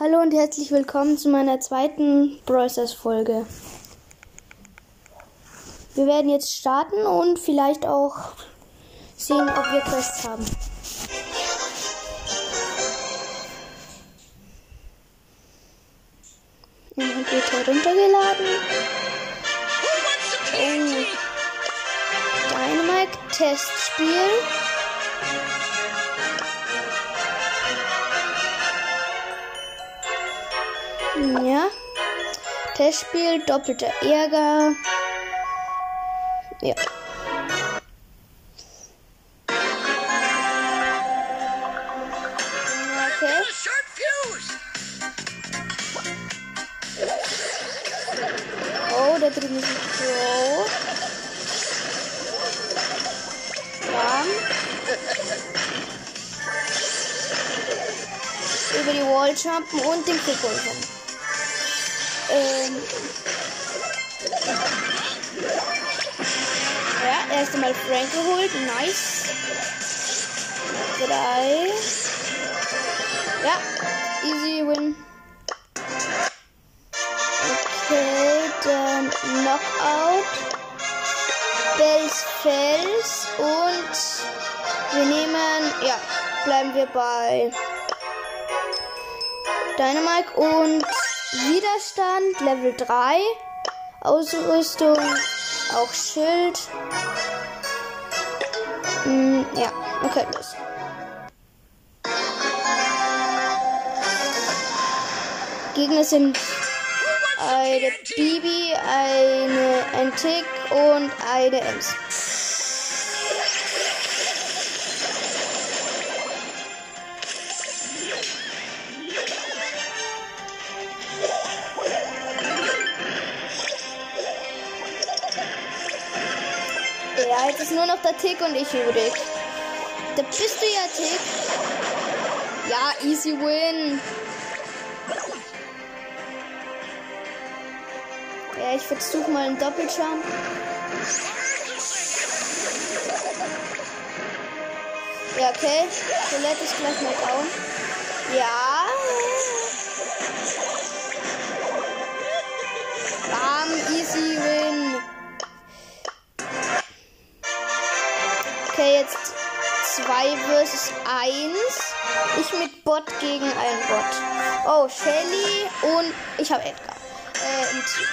Hallo und herzlich willkommen zu meiner zweiten Brawlers Folge. Wir werden jetzt starten und vielleicht auch sehen, ob wir Quests haben. Inhalt wird heruntergeladen. Oh. Dynamite Testspiel. Ja. Testspiel, doppelter Ärger. Ja. Oh, da drüben ist ein Pro. Über die Wall jumpen und den Kick holen. Ähm. Ja, erst einmal Frank geholt. Nice. Drei. Ja, easy win. Okay, dann Knockout. Bells Fels und wir nehmen, ja, bleiben wir bei Dynamite und Widerstand Level 3. Ausrüstung auch Schild. Mm, ja, okay, los. Gegner sind eine Bibi, eine ein Tick und eine Ems. Ist nur noch der Tick und ich übrig. Da bist du ja, Tick. Ja, easy win. Ja, ich versuche mal einen Doppeljump. Ja, okay. Colette ist gleich mal down. Ja. Oh, Shelly und ich habe Edgar. Äh, im Team.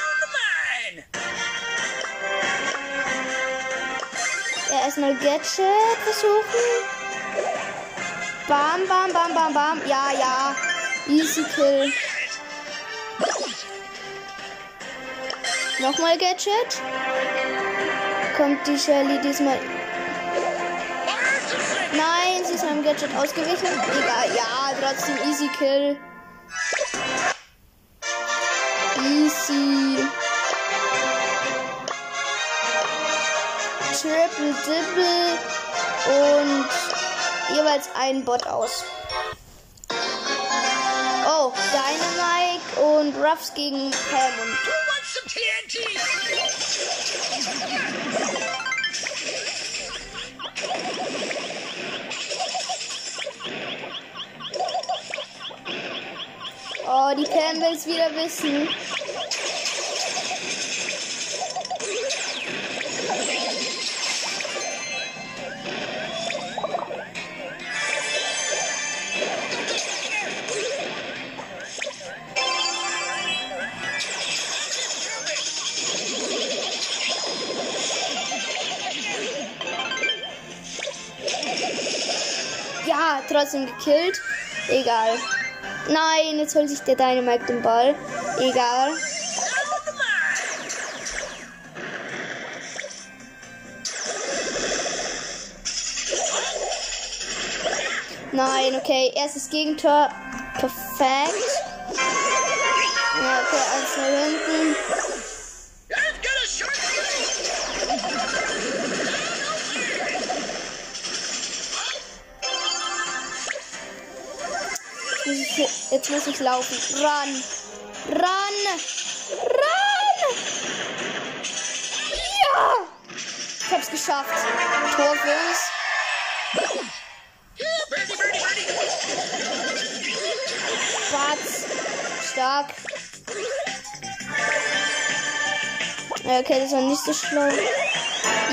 Ja, erstmal Gadget versuchen. Bam, bam, bam, bam, bam. Ja, ja. Easy Kill. Nochmal Gadget. Kommt die Shelly diesmal. Nein, sie ist meinem Gadget ausgewichen. Egal, ja, trotzdem Easy Kill. Triple Dibble und jeweils ein Bot aus. Oh, Dynamite und Ruffs gegen Pam und Oh, die Pam will es wieder wissen. Trotzdem gekillt. Egal. Nein, jetzt holt sich der Dynamite den Ball. Egal. Nein, okay. Erstes Gegentor. Perfekt. Ja, okay, eins nach hinten. Jetzt muss ich laufen. Run. Run. Run. Ja. Ich hab's geschafft. Tor für uns. Batz. Stark. Okay, das war nicht so schlau.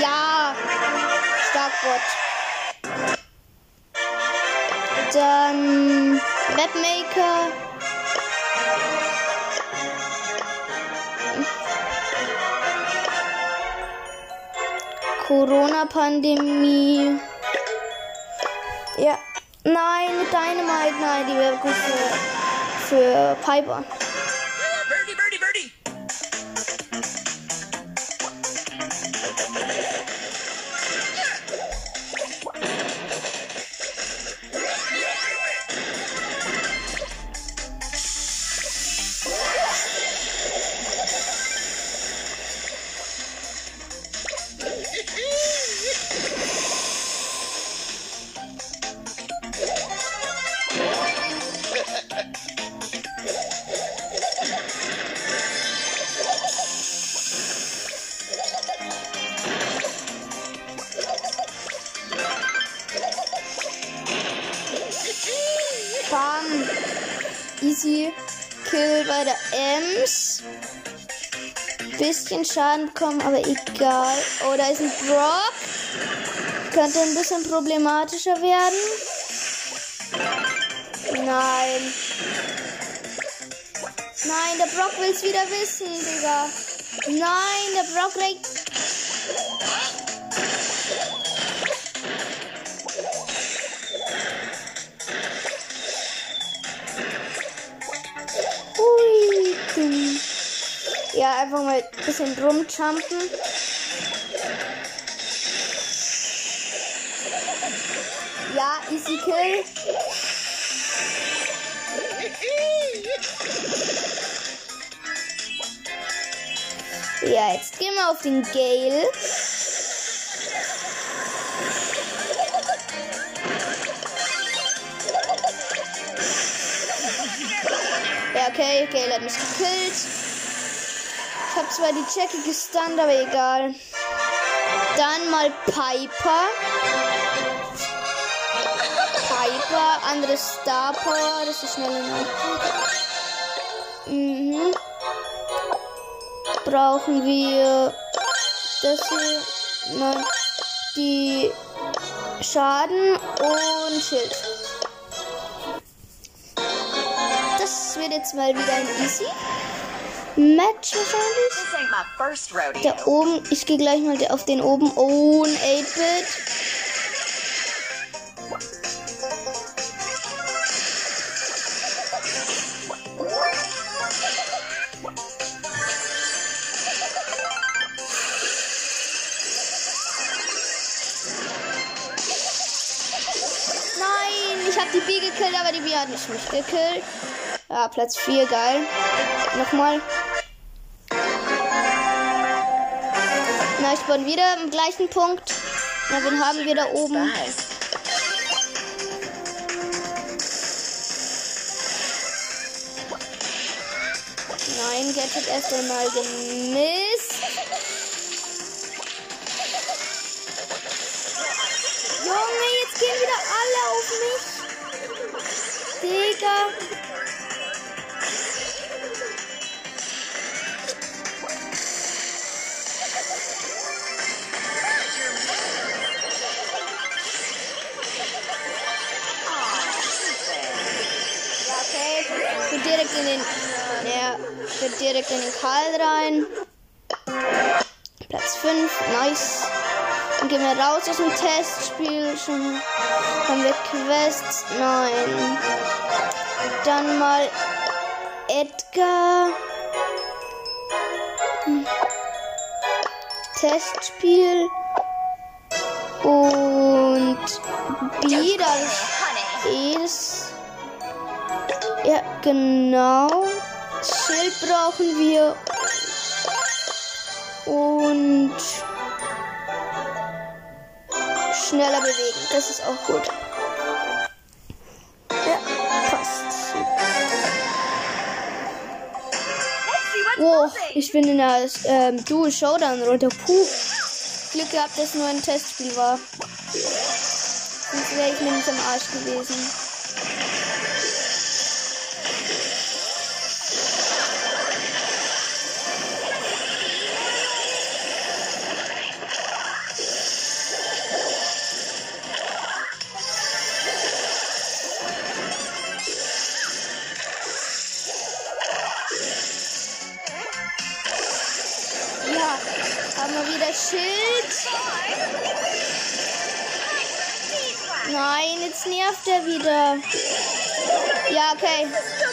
Ja. Stark Bot. Dann Webmaker. Corona-Pandemie. Ja. Nein, mit Dynamite. Nein, die wäre gut für, für Piper. Bisschen Schaden bekommen, aber egal. Oh, da ist ein Brock. Könnte ein bisschen problematischer werden. Nein. Nein, der Brock will's wieder wissen, Digga. Nein, der Brock regt. Einfach mal ein bisschen rumjumpen. Ja, easy kill. Ja, jetzt gehen wir auf den Gale. Ja, okay, Gale hat mich gekillt. Ich habe zwar die Jackie gestunt, aber egal. Dann mal Piper. Piper, andere Star Power, das ist schneller noch. Mhm. Brauchen wir das hier, die Schaden und Schild. Das wird jetzt mal wieder ein Easy Match wahrscheinlich. Da oben, ich gehe gleich mal auf den oben. Oh, ein 8-Bit. Nein, ich habe die B gekillt, aber die B hat mich nicht gekillt. Ja, Platz 4, geil. Nochmal. Na, ich bin wieder im gleichen Punkt. Na, wen haben wir da oben? Nein, Gadget erst einmal gemisst. Karl rein. Platz 5, nice. Dann gehen wir raus aus dem Testspiel. Schon haben wir Quests. Nein. Dann mal Edgar. Hm. Testspiel. Und wieder Honey. ist. Ja, genau. Schild brauchen wir. Und schneller bewegen. Das ist auch gut. Ja, passt. Oh, ich bin in der ähm, Dual Showdown runter. Puh. Glück gehabt, dass nur ein Testspiel war. Sonst wäre ich nämlich am Arsch gewesen.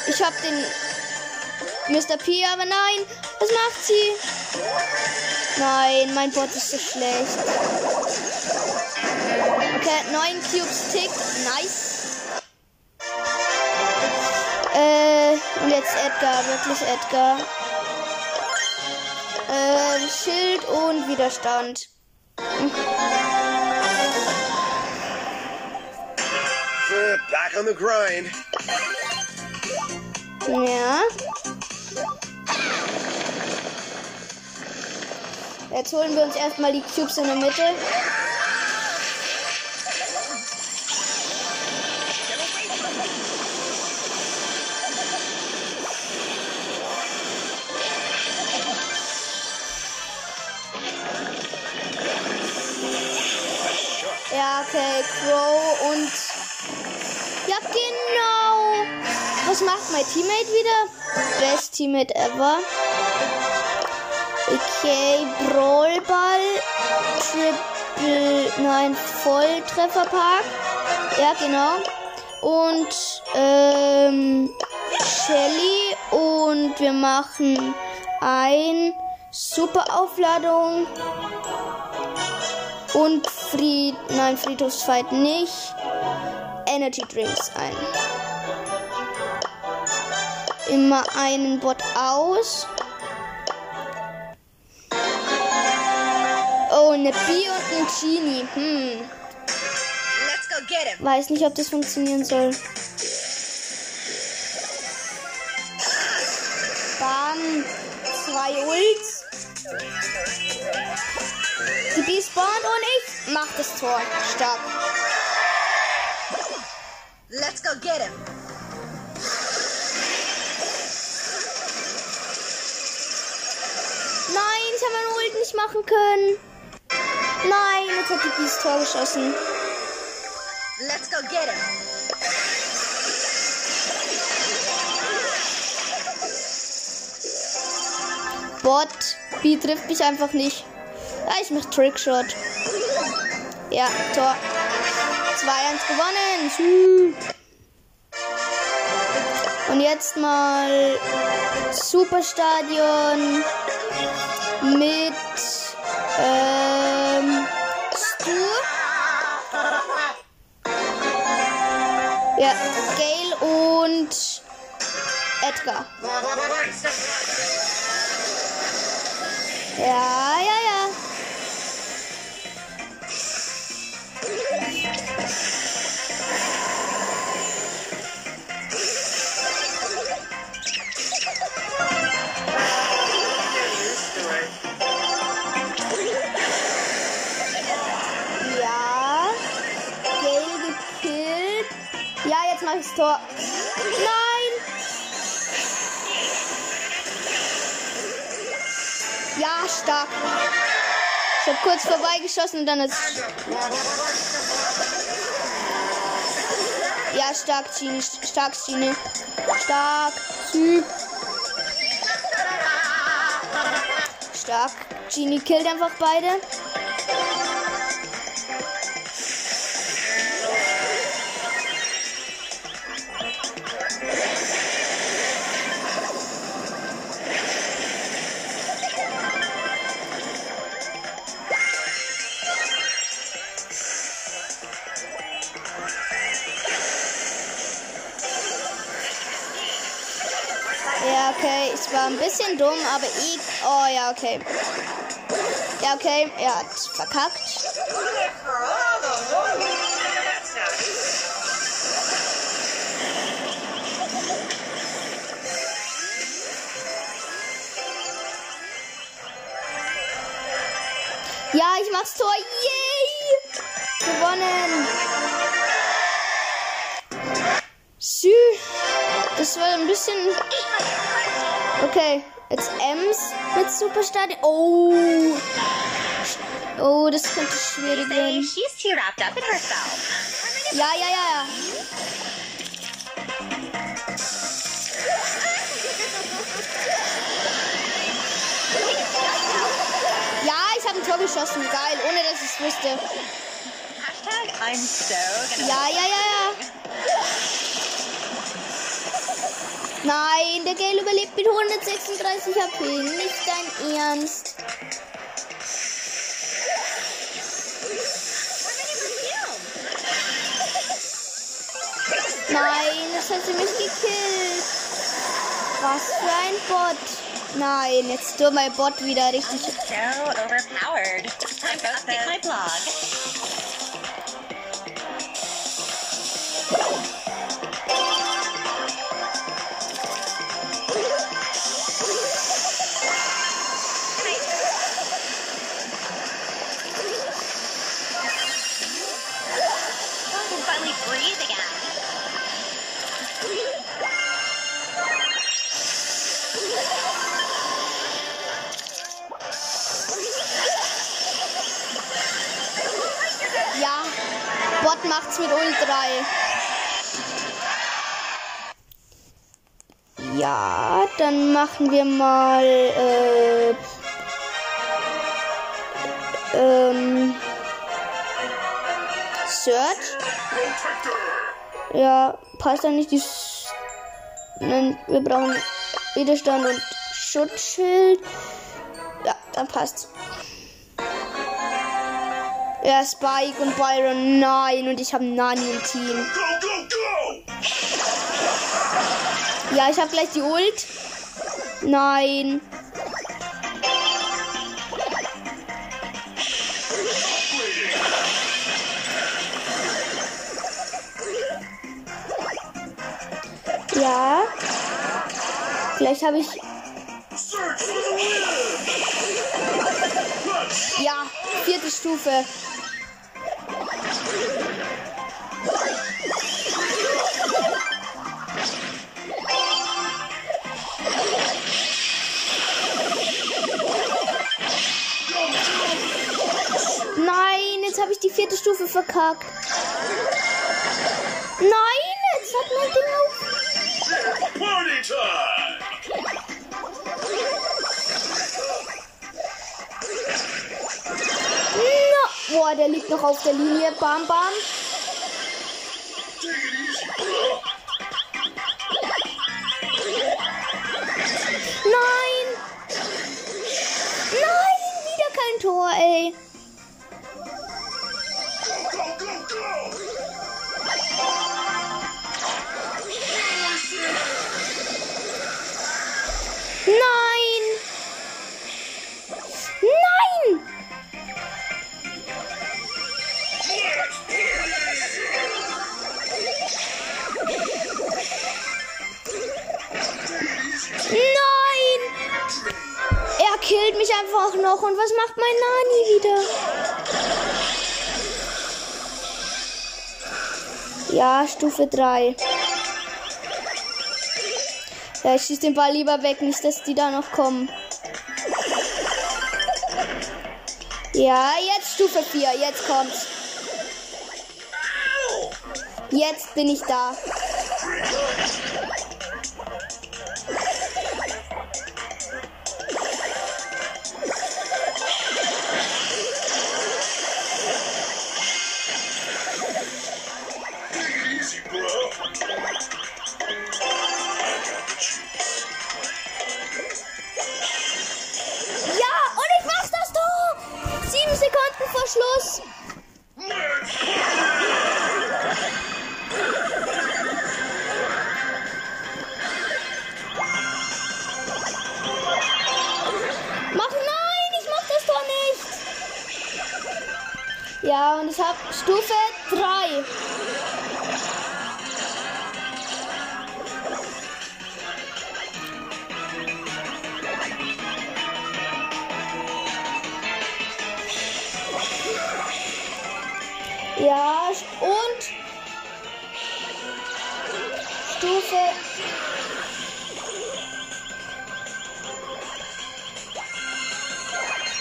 Ich hab den Mr. P, aber nein. Was macht sie? Nein, mein Bot ist so schlecht. Okay, neun Cubes Tick. Nice. Äh, und jetzt Edgar, wirklich Edgar. Äh, Schild und Widerstand. Back on the grind. Ja. Jetzt holen wir uns erstmal die Cubes in der Mitte. Ja, okay, Crow und. Ja, genau. Was macht mein Teammate wieder? Best Teammate ever. Okay, Brawlball, Triple, nein, Volltrefferpark. Ja, genau. Und, ähm, Shelly und wir machen ein Super Aufladung und Fried, nein, Friedhofsfight nicht. Energy Drinks ein. Immer einen Bot aus. Oh, eine Bee und ein Genie. Hm. Let's go get him. Weiß nicht, ob das funktionieren soll. Bam. Zwei Ults. Die Bee spawnt und ich mach das Tor. Stark. Let's go get him. Ich habe meinen Ult nicht machen können. Nein, jetzt hat die das Tor geschossen. Let's go get him. Bot. Bee trifft mich einfach nicht. Ja, ich mach Trickshot. Ja, Tor. 2-1 gewonnen. Und jetzt mal Superstadion mit ähm, Stu. Ja, Gail und Edgar. Ja. Ich's Tor. Nein! Ja, stark. Ich hab kurz vorbeigeschossen und dann ist. Ja, stark, Genie. Stark, Genie. Stark. Typ. Stark. Genie killt einfach beide. Ich war ein bisschen dumm, aber ich. Oh, ja, okay. Ja, okay. Er hat verkackt. Ja, ich mach's Tor. Yay! Gewonnen. Sü. Das war ein bisschen. Okay, jetzt Ems mit Superstadion. Oh. Oh, das könnte schwierig werden. she's too wrapped up in herself. Ja, ja, ja, ja. Ja, ich habe ein Tor geschossen. Geil, ohne dass ich es wusste. Hashtag I'm so gonna. Ja, ja, ja, ja. Nein, der Gale überlebt mit 136 HP. Nicht dein Ernst. Nein, das hat sie mich gekillt. Was für ein Bot. Nein, jetzt tut mein Bot wieder richtig. So overpowered. Time to update my blog. Macht's mit Ult 3. Ja, dann machen wir mal äh, ähm, Search. Ja, passt da nicht die. S- Nein, wir brauchen Widerstand und Schutzschild. Ja, dann passt. Ja, Spike und Byron, nein. Und ich habe Nani im Team. Go, go, go! Ja, ich habe gleich die Ult. Nein. Ja. Vielleicht habe ich. Ja, vierte Stufe. Nein, jetzt habe ich die vierte Stufe verkackt. Nein, der liegt noch auf der Linie. Bam, bam. Nein! Nein, wieder kein Tor, ey. Macht mein Nani wieder? Ja, Stufe 3. Ja, ich schieße den Ball lieber weg, nicht, dass die da noch kommen. Ja, jetzt Stufe 4. Jetzt kommt's. Jetzt bin ich da.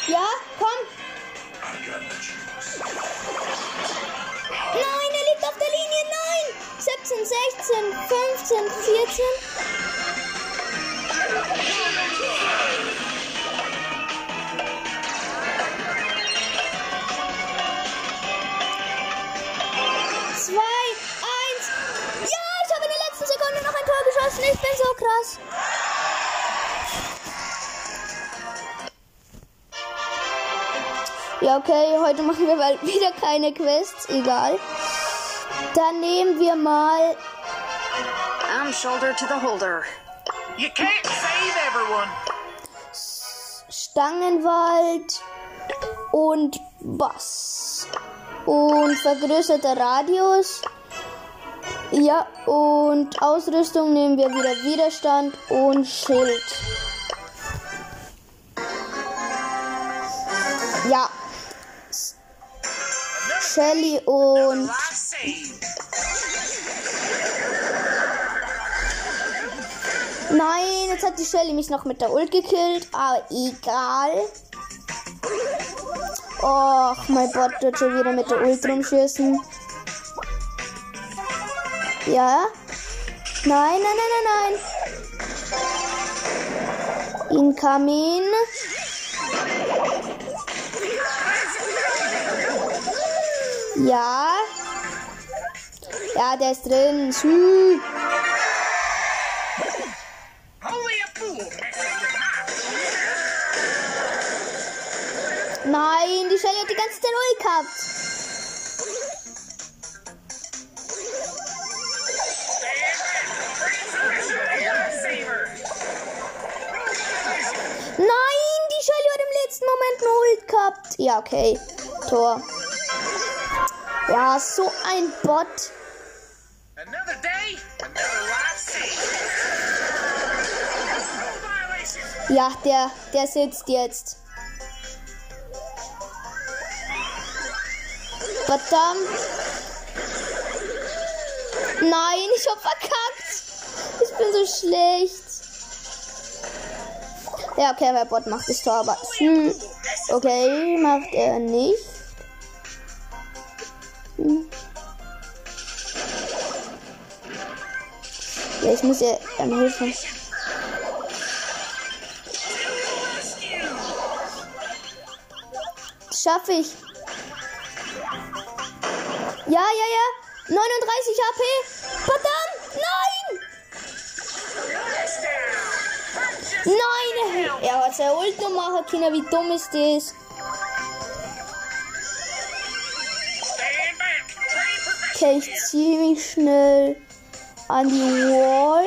Ja, komm. Nein, er liegt auf der Linie. Nein. 17, 16, 15, 14. Zwei, eins. Ja, ich habe in der letzten Sekunde noch ein Tor geschossen. Ich bin so krass. Ja, okay, heute machen wir mal wieder keine Quests. Egal. Dann nehmen wir mal I'm shoulder to the holder. You can't save everyone. Stangenwald und Bass. Und vergrößerter Radius. Ja, und Ausrüstung nehmen wir wieder Widerstand und Schild. Shelly und. Nein, jetzt hat die Shelly mich noch mit der Ult gekillt, aber egal. Och, mein Bot wird schon wieder mit der Ult rumschießen. Ja? Nein, nein, nein, nein, nein. Incoming. Ja. Ja, der ist drin. My Nein, die Shelly hat die ganze Zeit Ult gehabt. Nein, die Shelly hat im letzten Moment eine gehabt. Ja, okay. Tor. Ja, so ein Bot. Another day, another. Ja, der, der sitzt jetzt. Verdammt. Nein, ich hab verkackt. Ich bin so schlecht. Ja, okay, mein Bot macht das Tor, aber. Hm. Okay, macht er nicht. Ja, ich muss ihr dann helfen. Schaffe ich. Ja, ja, ja. 39 HP. Verdammt. Nein. Nein. Er hat seine Ult noch machen können. Wie dumm ist das? Okay, ich ziehe mich schnell an die Wall.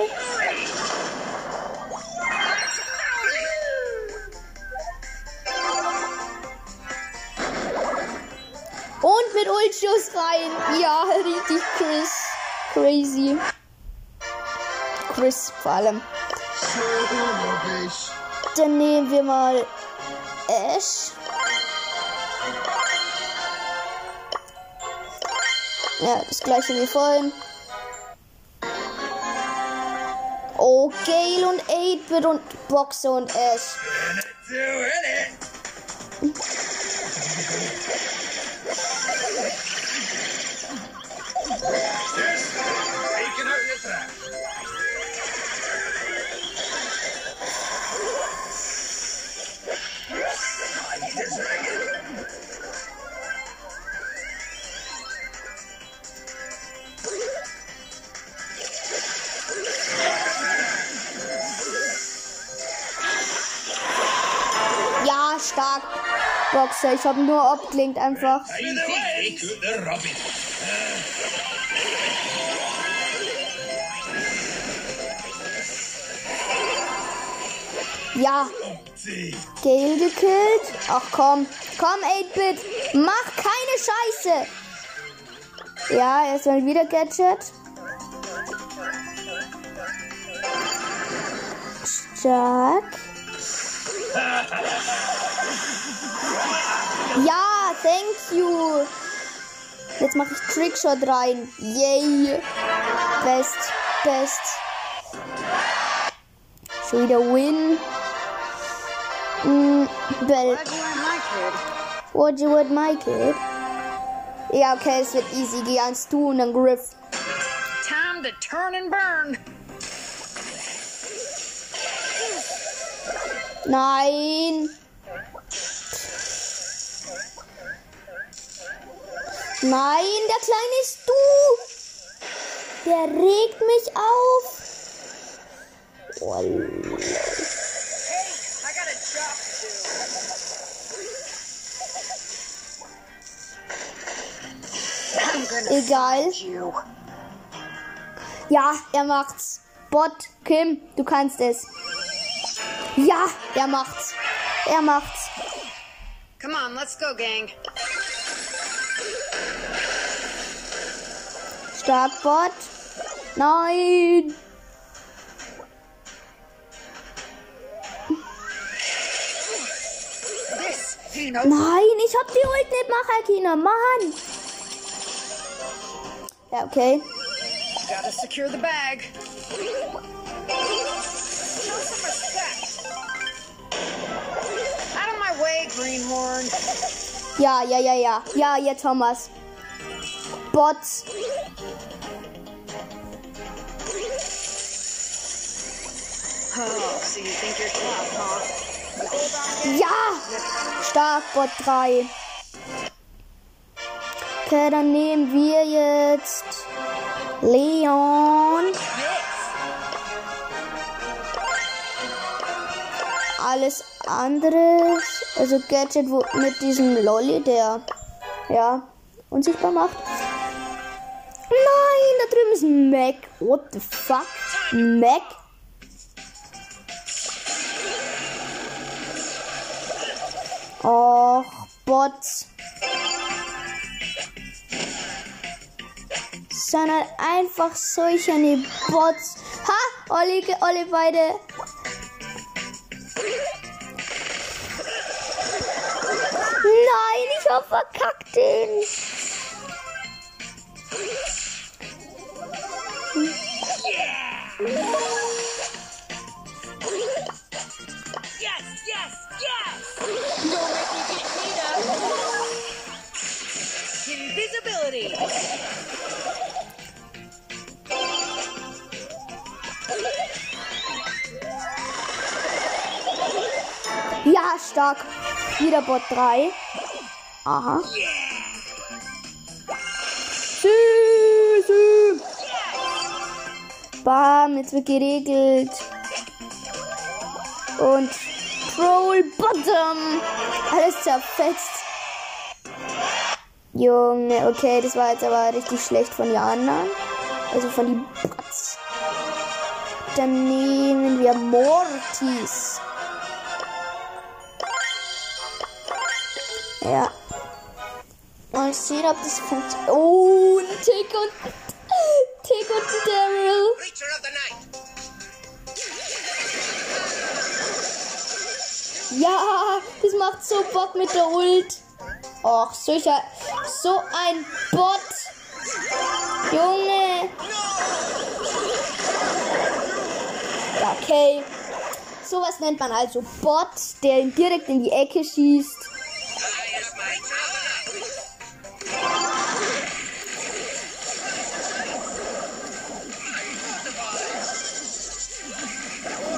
Und mit Ultschuss rein. Ja, richtig Chris. Crazy. Chris vor allem. Dann nehmen wir mal Ash. Ja, das gleiche wie vorhin. Gale und 8-Bit und Boxer und Ash. Boxer, ich habe nur einfach. Could the rubbish. Ja. Gale gekillt. Ach komm, komm 8-Bit, mach keine Scheiße. Ja, erstmal wieder Gadget. Stark. Thank you. Jetzt mache ich Trickshot rein. Yay. Best, best. Schon wieder Win. Mm, Bell. What you with my kid? Ja, okay, es wird easy. Geh eins du und dann Griff. Time to turn and burn. Nein. Nein, der Kleine ist du. Der regt mich auf. Egal. Ja, er macht's. Bot, Kim, du kannst es. Ja, er macht's. Er macht's. Come on, let's go, gang. Stark, Bot. Nein. Nein, ich hab die Ult nicht machen, Akina. Mann. Ja, okay. Gotta secure the bag. Show some respect. Out of my way, Greenhorn. Ja, ja, ja, ja. Ja, ja, Thomas. Bots. Ja! Stark, Bot 3. Okay, dann nehmen wir jetzt Leon. Alles andere, also Gadget wo, mit diesem Lolly, der ja unsichtbar macht. Ist Mac. What the fuck? Mac? Och, Bots. Sondern einfach solche eine Bots. Ha! Olli, Olli beide. Nein, ich hab verkackt den. Ja, stark. Wieder Bot 3. Aha. Sü, sü. Bam, jetzt wird geregelt. Und Troll Bottom. Alles zerfetzt. Junge, okay, das war jetzt aber richtig schlecht von den anderen. Also von die Bots. Dann nehmen wir Mortis. Ja. Mal sehen, ob das funktioniert. Oh, ein Tick und. Macht so Bock mit der Ult. Och, solcher. So ein Bot. Junge. Ja, okay. Sowas nennt man also Bot, der ihn direkt in die Ecke schießt.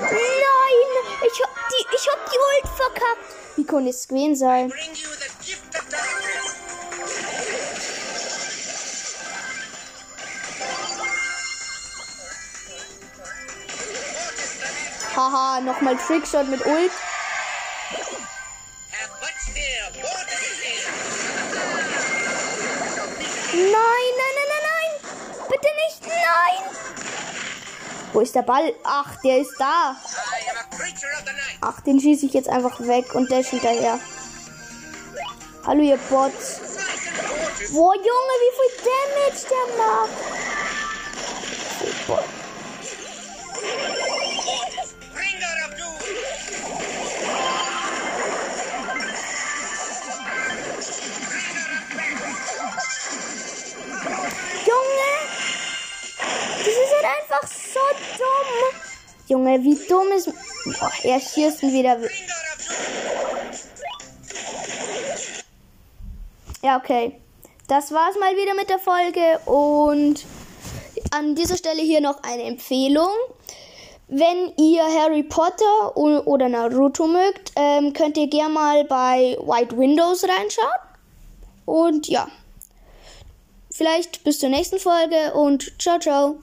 Nein, ich hab die, ich hab die Ult verkackt. Konnte es gewesen sein? Haha, nochmal Trickshot mit Ult. Nein, nein, nein, nein, nein. Bitte nicht, nein. Wo ist der Ball? Ach, der ist da. I am a creature of the night. Ach, den schieße ich jetzt einfach weg und dash hinterher. Hallo, ihr Bots. Boah, Junge, wie viel Damage der macht. Boah. Junge! Das ist halt einfach so dumm. Junge, wie dumm ist. Boah, er schießt ihn wieder. Ja, okay. Das war's mal wieder mit der Folge und an dieser Stelle hier noch eine Empfehlung. Wenn ihr Harry Potter oder Naruto mögt, ähm, könnt ihr gerne mal bei White Windows reinschauen. Und ja, vielleicht bis zur nächsten Folge und ciao, ciao.